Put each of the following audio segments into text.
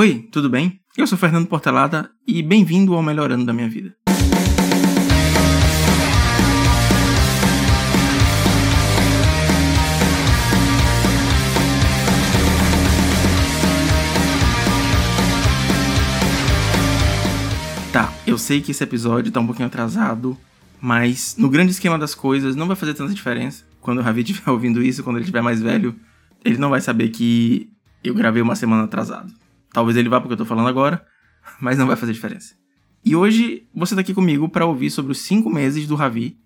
Oi, tudo bem? Eu sou Fernando Portelada e bem-vindo ao melhor ano da minha vida. Tá, eu sei que esse episódio tá um pouquinho atrasado, mas no grande esquema das coisas não vai fazer tanta diferença. Quando o Ravi estiver ouvindo isso, quando ele estiver mais velho, ele não vai saber que eu gravei uma semana atrasado. Talvez ele vá porque eu tô falando agora, mas não vai fazer diferença. E hoje você tá aqui comigo para ouvir sobre os 5 meses do Ravi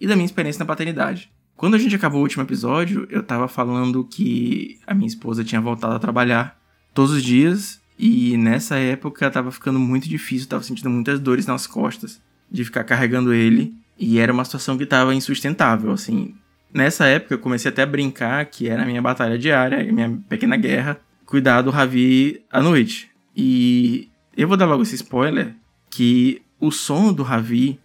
e da minha experiência na paternidade. Quando a gente acabou o último episódio, eu tava falando que a minha esposa tinha voltado a trabalhar todos os dias e nessa época tava ficando muito difícil, tava sentindo muitas dores nas costas de ficar carregando ele e era uma situação que tava insustentável, assim. Nessa época eu comecei até a brincar que era a minha batalha diária, a minha pequena guerra, cuidar do Ravi à noite. E eu vou dar logo esse spoiler que o sono do Ravi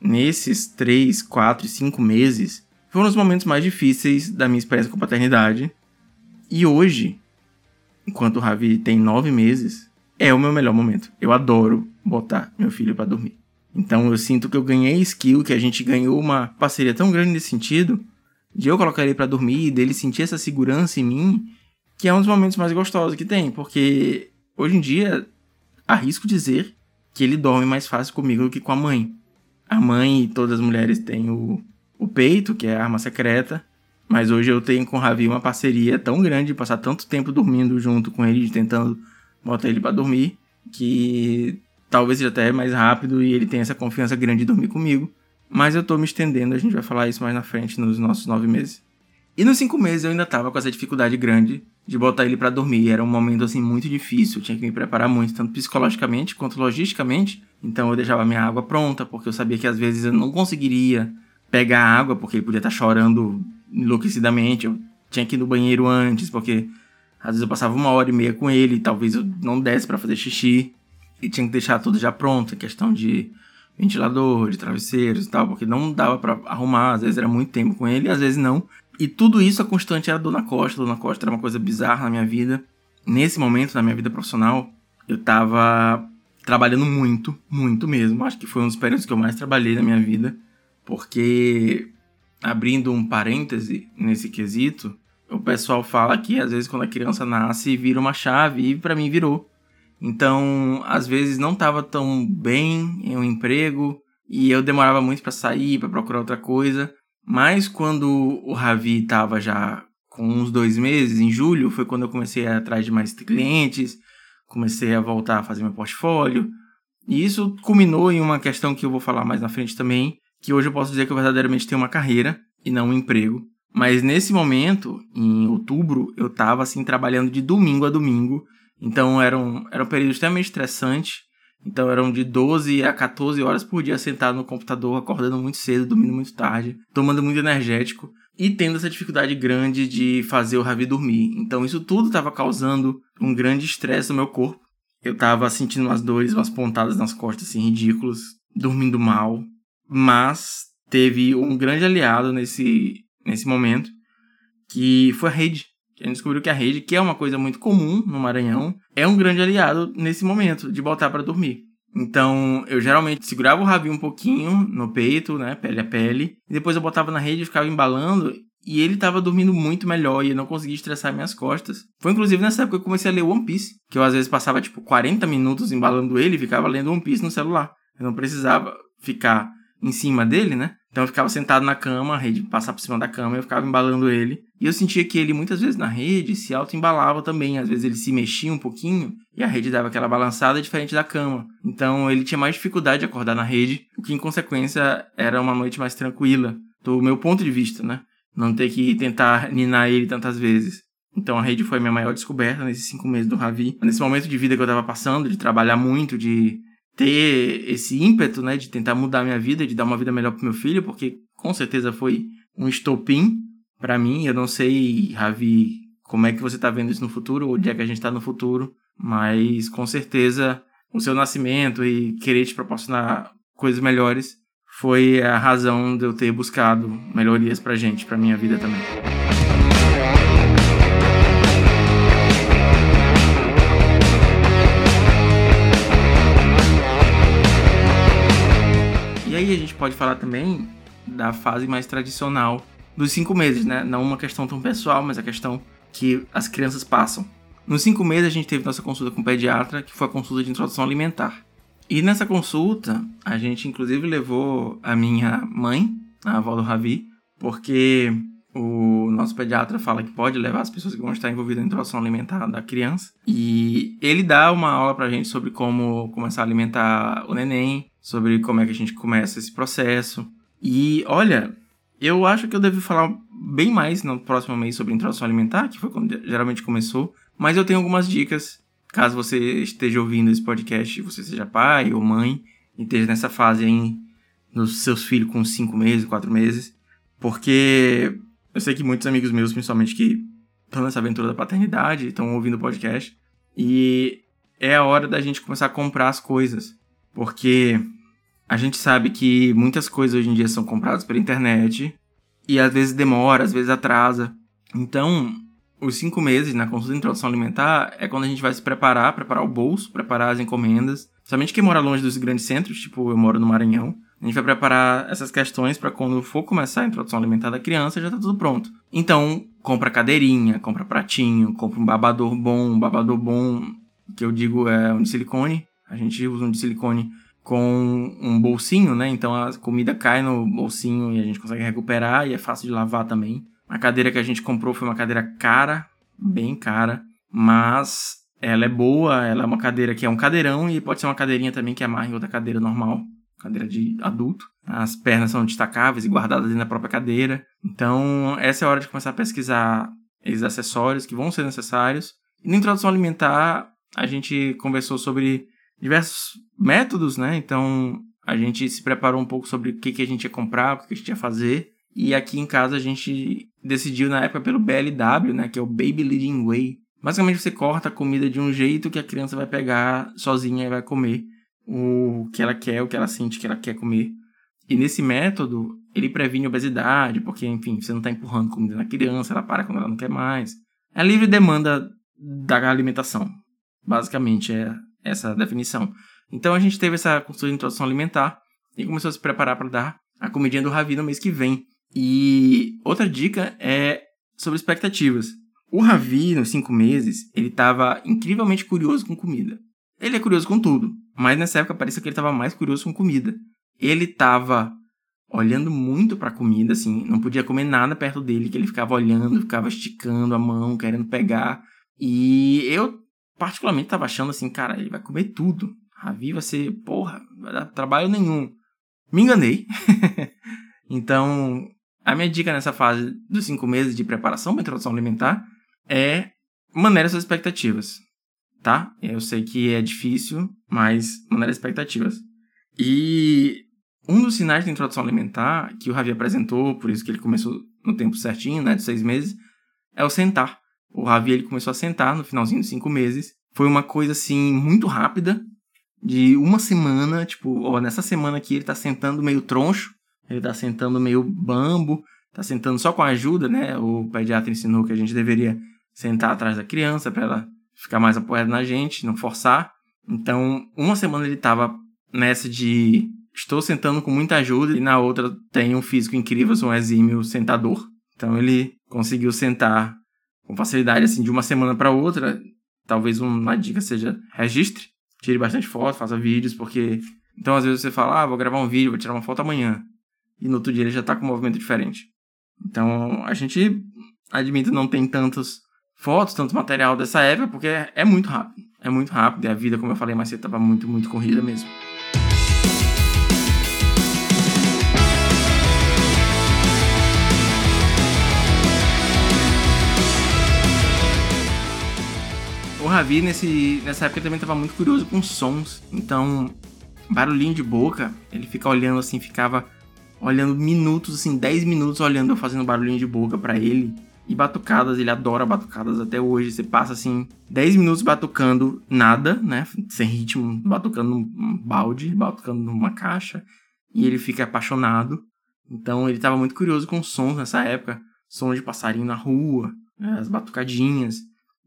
nesses 3, 4 e 5 meses foram os momentos mais difíceis da minha experiência com paternidade. E hoje, enquanto o Ravi tem nove meses, é o meu melhor momento. Eu adoro botar meu filho para dormir. Então eu sinto que eu ganhei skill, que a gente ganhou uma parceria tão grande nesse sentido, de eu colocar ele para dormir e dele sentir essa segurança em mim, que é um dos momentos mais gostosos que tem, porque hoje em dia arrisco dizer que ele dorme mais fácil comigo do que com a mãe. A mãe e todas as mulheres têm o, o peito, que é a arma secreta, mas hoje eu tenho com o Ravi uma parceria tão grande de passar tanto tempo dormindo junto com ele, tentando botar ele para dormir, que talvez seja até mais rápido e ele tem essa confiança grande de dormir comigo. Mas eu tô me estendendo, a gente vai falar isso mais na frente, nos nossos nove meses. E nos cinco meses eu ainda tava com essa dificuldade grande de botar ele para dormir. Era um momento assim muito difícil, eu tinha que me preparar muito, tanto psicologicamente quanto logisticamente. Então eu deixava minha água pronta, porque eu sabia que às vezes eu não conseguiria pegar água, porque ele podia estar chorando enlouquecidamente. Eu tinha que ir no banheiro antes, porque às vezes eu passava uma hora e meia com ele, talvez eu não desse para fazer xixi. E tinha que deixar tudo já pronto, questão de ventilador, de travesseiros e tal, porque não dava para arrumar, às vezes era muito tempo com ele, às vezes não. E tudo isso a constante era a Dona Costa. A Dona Costa era uma coisa bizarra na minha vida. Nesse momento, na minha vida profissional, eu tava trabalhando muito, muito mesmo. Acho que foi um dos períodos que eu mais trabalhei na minha vida. Porque, abrindo um parêntese nesse quesito, o pessoal fala que às vezes quando a criança nasce vira uma chave e para mim virou. Então, às vezes não estava tão bem em um emprego e eu demorava muito para sair, para procurar outra coisa. Mas quando o Ravi estava já com uns dois meses, em julho, foi quando eu comecei a atrás de mais clientes, comecei a voltar a fazer meu portfólio. E isso culminou em uma questão que eu vou falar mais na frente também, que hoje eu posso dizer que eu verdadeiramente tenho uma carreira e não um emprego. Mas nesse momento, em outubro, eu estava assim trabalhando de domingo a domingo. Então era um, era um período extremamente estressante. Então eram de 12 a 14 horas por dia sentado no computador, acordando muito cedo, dormindo muito tarde, tomando muito energético e tendo essa dificuldade grande de fazer o Ravi dormir. Então isso tudo estava causando um grande estresse no meu corpo. Eu estava sentindo umas dores, umas pontadas nas costas assim ridículas, dormindo mal, mas teve um grande aliado nesse nesse momento, que foi a rede. A gente descobriu que a rede, que é uma coisa muito comum no Maranhão, é um grande aliado nesse momento de botar para dormir. Então, eu geralmente segurava o rabinho um pouquinho no peito, né, pele a pele, e depois eu botava na rede e ficava embalando, e ele tava dormindo muito melhor e eu não conseguia estressar minhas costas. Foi inclusive nessa época que eu comecei a ler One Piece, que eu às vezes passava tipo 40 minutos embalando ele e ficava lendo One Piece no celular. Eu não precisava ficar em cima dele, né? Então eu ficava sentado na cama, a rede passava por cima da cama, e eu ficava embalando ele. E eu sentia que ele muitas vezes na rede se auto-embalava também. Às vezes ele se mexia um pouquinho e a rede dava aquela balançada diferente da cama. Então ele tinha mais dificuldade de acordar na rede, o que em consequência era uma noite mais tranquila, do meu ponto de vista, né? Não ter que tentar ninar ele tantas vezes. Então a rede foi a minha maior descoberta nesses cinco meses do Ravi. Nesse momento de vida que eu tava passando, de trabalhar muito, de ter esse ímpeto, né, de tentar mudar a minha vida, de dar uma vida melhor pro meu filho, porque com certeza foi um estopim para mim. Eu não sei, Ravi, como é que você tá vendo isso no futuro, onde é que a gente tá no futuro, mas com certeza o seu nascimento e querer te proporcionar coisas melhores foi a razão de eu ter buscado melhorias pra gente, pra minha vida também. A gente pode falar também da fase mais tradicional dos cinco meses, né? Não uma questão tão pessoal, mas a questão que as crianças passam. Nos cinco meses a gente teve nossa consulta com o pediatra, que foi a consulta de introdução alimentar. E nessa consulta, a gente inclusive levou a minha mãe, a avó do Ravi, porque o nosso pediatra fala que pode levar as pessoas que vão estar envolvidas na introdução alimentar da criança. E ele dá uma aula pra gente sobre como começar a alimentar o neném, sobre como é que a gente começa esse processo. E olha, eu acho que eu devo falar bem mais no próximo mês sobre introdução alimentar, que foi quando geralmente começou. Mas eu tenho algumas dicas, caso você esteja ouvindo esse podcast, você seja pai ou mãe, e esteja nessa fase aí, nos seus filhos com 5 meses, 4 meses. Porque eu sei que muitos amigos meus, principalmente que estão nessa aventura da paternidade, estão ouvindo o podcast. E é a hora da gente começar a comprar as coisas. Porque a gente sabe que muitas coisas hoje em dia são compradas pela internet. E às vezes demora, às vezes atrasa. Então, os cinco meses na consulta de introdução alimentar é quando a gente vai se preparar, preparar o bolso, preparar as encomendas. Somente quem mora longe dos grandes centros, tipo eu moro no Maranhão, a gente vai preparar essas questões para quando for começar a introdução alimentar da criança já tá tudo pronto. Então, compra cadeirinha, compra pratinho, compra um babador bom, um babador bom, que eu digo é um de silicone. A gente usa um de silicone com um bolsinho, né? Então a comida cai no bolsinho e a gente consegue recuperar e é fácil de lavar também. A cadeira que a gente comprou foi uma cadeira cara, bem cara, mas ela é boa, ela é uma cadeira que é um cadeirão e pode ser uma cadeirinha também que amarra em outra cadeira normal cadeira de adulto. As pernas são destacáveis e guardadas dentro da própria cadeira. Então, essa é a hora de começar a pesquisar esses acessórios que vão ser necessários. E na introdução alimentar, a gente conversou sobre diversos métodos, né? Então, a gente se preparou um pouco sobre o que, que a gente ia comprar, o que, que a gente ia fazer. E aqui em casa a gente decidiu na época pelo BLW, né? Que é o Baby Leading Way. Basicamente você corta a comida de um jeito que a criança vai pegar sozinha e vai comer o que ela quer, o que ela sente que ela quer comer. E nesse método, ele previne obesidade, porque, enfim, você não está empurrando comida na criança, ela para quando ela não quer mais. É livre demanda da alimentação. Basicamente, é essa definição. Então a gente teve essa consulta de introdução alimentar e começou a se preparar para dar a comidinha do Ravi no mês que vem. E outra dica é sobre expectativas. O Ravi, nos cinco meses, ele estava incrivelmente curioso com comida. Ele é curioso com tudo. Mas nessa época parecia que ele estava mais curioso com comida. Ele estava olhando muito para a comida, assim, não podia comer nada perto dele, que ele ficava olhando, ficava esticando a mão, querendo pegar. E eu, particularmente, estava achando assim, cara, ele vai comer tudo. Ravi vai ser, porra, vai dar trabalho nenhum. Me enganei. então, a minha dica nessa fase dos cinco meses de preparação para introdução alimentar é maneira suas expectativas tá? Eu sei que é difícil, mas maneira expectativas. E um dos sinais de introdução alimentar que o Ravi apresentou, por isso que ele começou no tempo certinho, né, de seis meses, é o sentar. O Ravi ele começou a sentar no finalzinho de cinco meses. Foi uma coisa assim muito rápida, de uma semana, tipo, ó, nessa semana aqui ele tá sentando meio troncho, ele tá sentando meio bambo, tá sentando só com a ajuda, né? O pediatra ensinou que a gente deveria sentar atrás da criança para ela ficar mais apoiado na gente, não forçar. Então, uma semana ele tava nessa de estou sentando com muita ajuda e na outra tem um físico incrível, um exímio sentador. Então ele conseguiu sentar com facilidade assim de uma semana para outra. Talvez uma dica seja registre, tire bastante foto, faça vídeos, porque então às vezes você fala: "Ah, vou gravar um vídeo, vou tirar uma foto amanhã". E no outro dia ele já tá com um movimento diferente. Então, a gente admito não tem tantos fotos, tanto material dessa época, porque é, muito rápido. É muito rápido e a vida, como eu falei mais cedo, estava muito, muito corrida mesmo. Ravi, nesse, nessa época, também estava muito curioso com sons. Então, barulhinho de boca, ele fica olhando assim, ficava olhando minutos, assim, 10 minutos olhando eu fazendo barulhinho de boca para ele. E batucadas, ele adora batucadas até hoje. Você passa assim 10 minutos batucando nada, né? Sem ritmo, batucando num balde, batucando numa caixa. E ele fica apaixonado. Então ele estava muito curioso com sons nessa época. Sons de passarinho na rua, né? as batucadinhas.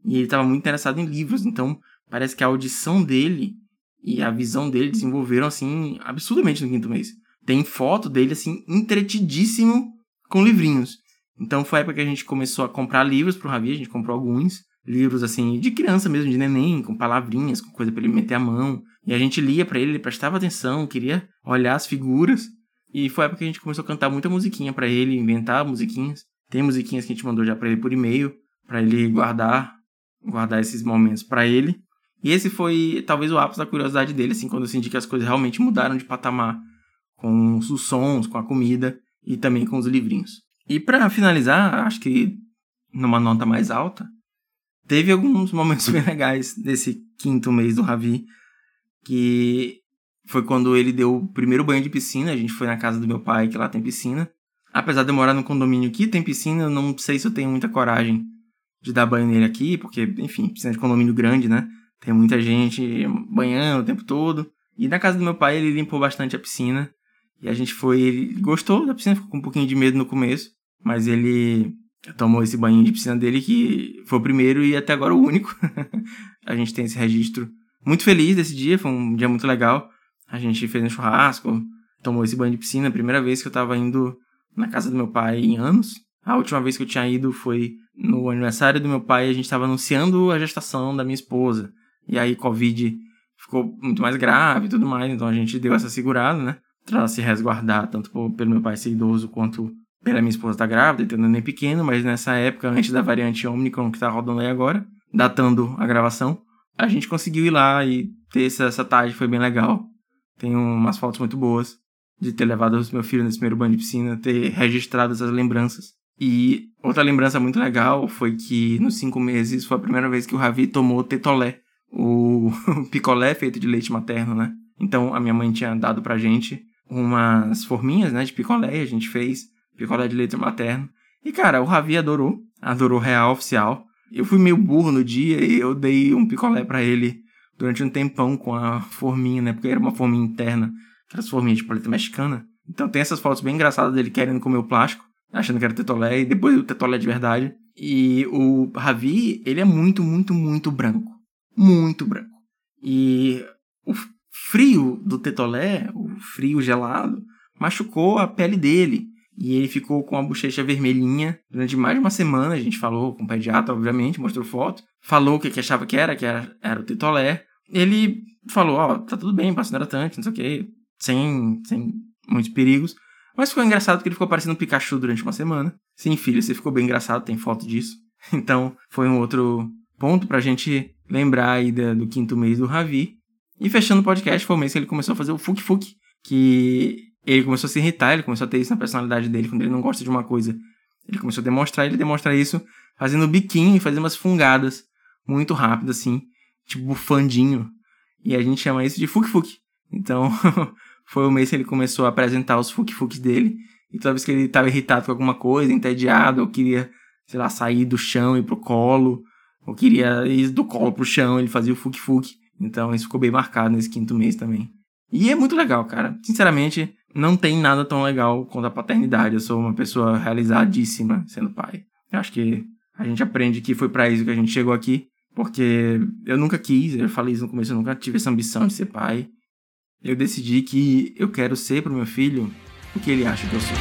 E ele estava muito interessado em livros. Então parece que a audição dele e a visão dele desenvolveram assim absurdamente no quinto mês. tem foto dele, assim, entretidíssimo com livrinhos. Então foi a época que a gente começou a comprar livros pro Ravi, a gente comprou alguns livros, assim, de criança mesmo, de neném, com palavrinhas, com coisa para ele meter a mão. E a gente lia para ele, ele prestava atenção, queria olhar as figuras. E foi a época que a gente começou a cantar muita musiquinha para ele, inventar musiquinhas. Tem musiquinhas que a gente mandou já para ele por e-mail, para ele guardar, guardar esses momentos para ele. E esse foi talvez o ápice da curiosidade dele, assim, quando eu senti que as coisas realmente mudaram de patamar com os sons, com a comida e também com os livrinhos. E para finalizar, acho que numa nota mais alta, teve alguns momentos bem legais desse quinto mês do Ravi, que foi quando ele deu o primeiro banho de piscina. A gente foi na casa do meu pai, que lá tem piscina. Apesar de eu morar no condomínio que tem piscina, eu não sei se eu tenho muita coragem de dar banho nele aqui, porque, enfim, piscina de condomínio grande, né? Tem muita gente banhando o tempo todo. E na casa do meu pai, ele limpou bastante a piscina. E a gente foi, ele gostou da piscina, ficou com um pouquinho de medo no começo, mas ele tomou esse banho de piscina dele que foi o primeiro e até agora o único. a gente tem esse registro. Muito feliz desse dia, foi um dia muito legal. A gente fez um churrasco, tomou esse banho de piscina, primeira vez que eu tava indo na casa do meu pai em anos. A última vez que eu tinha ido foi no aniversário do meu pai, a gente estava anunciando a gestação da minha esposa. E aí Covid ficou muito mais grave e tudo mais, então a gente deu essa segurada, né? para se resguardar, tanto pelo meu pai ser idoso quanto pela minha esposa estar tá grávida, tendo nem pequeno, mas nessa época, antes da variante Omicron que está rodando aí agora, datando a gravação, a gente conseguiu ir lá e ter essa, essa tarde, foi bem legal. Tenho umas fotos muito boas de ter levado meu filho nesse primeiro banho de piscina, ter registrado essas lembranças. E outra lembrança muito legal foi que nos cinco meses foi a primeira vez que o Ravi tomou tetolé, o picolé feito de leite materno, né? Então a minha mãe tinha dado pra gente umas forminhas, né, de picolé, a gente fez picolé de leite materno. E, cara, o Ravi adorou, adorou real oficial. Eu fui meio burro no dia e eu dei um picolé para ele durante um tempão com a forminha, né, porque era uma forminha interna, aquelas forminhas de paleta mexicana. Então tem essas fotos bem engraçadas dele querendo comer o plástico, achando que era tetolé, e depois o tetolé de verdade. E o Ravi, ele é muito, muito, muito branco. Muito branco. E o frio do tetolé, o frio gelado, machucou a pele dele. E ele ficou com a bochecha vermelhinha durante mais de uma semana. A gente falou com o pediatra, obviamente, mostrou foto. Falou o que, que achava que era, que era, era o tetolé. Ele falou, ó, oh, tá tudo bem, passa hidratante, não sei o quê. Sem, sem muitos perigos. Mas ficou engraçado porque ele ficou parecendo um Pikachu durante uma semana. Sim, filho, você ficou bem engraçado, tem foto disso. Então, foi um outro ponto pra gente lembrar aí do quinto mês do Ravi. E fechando o podcast, foi o mês que ele começou a fazer o Fuk Fuk, que ele começou a se irritar, ele começou a ter isso na personalidade dele, quando ele não gosta de uma coisa. Ele começou a demonstrar, ele demonstra isso fazendo biquinho e fazendo umas fungadas muito rápido, assim, tipo bufandinho. E a gente chama isso de Fuk Fuk. Então, foi o mês que ele começou a apresentar os Fuk Fuks dele. E toda vez que ele estava irritado com alguma coisa, entediado, ou queria, sei lá, sair do chão e ir pro colo, ou queria ir do colo pro chão, ele fazia o Fuk Fuk. Então isso ficou bem marcado nesse quinto mês também. E é muito legal, cara. Sinceramente, não tem nada tão legal quanto a paternidade. Eu sou uma pessoa realizadíssima sendo pai. Eu acho que a gente aprende que foi para isso que a gente chegou aqui. Porque eu nunca quis, eu falei isso no começo, eu nunca tive essa ambição de ser pai. Eu decidi que eu quero ser pro meu filho o que ele acha que eu sou.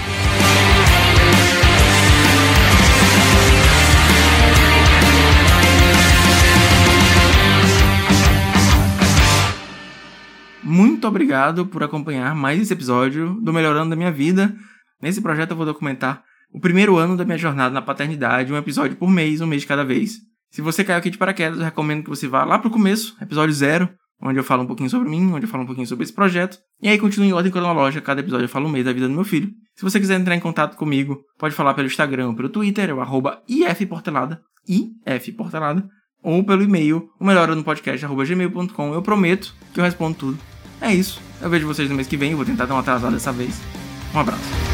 Muito obrigado por acompanhar mais esse episódio do Melhorando da Minha Vida. Nesse projeto eu vou documentar o primeiro ano da minha jornada na paternidade, um episódio por mês, um mês de cada vez. Se você caiu aqui de paraquedas, eu recomendo que você vá lá pro começo, episódio zero, onde eu falo um pouquinho sobre mim, onde eu falo um pouquinho sobre esse projeto. E aí continue em ordem cronológica, cada episódio eu falo um mês da vida do meu filho. Se você quiser entrar em contato comigo, pode falar pelo Instagram ou pelo Twitter, é o arroba ifportelada, ifportelada, ou pelo e-mail, o melhor no podcast, arroba gmail.com. Eu prometo que eu respondo tudo. É isso. Eu vejo vocês no mês que vem. Eu vou tentar dar uma atrasada dessa vez. Um abraço.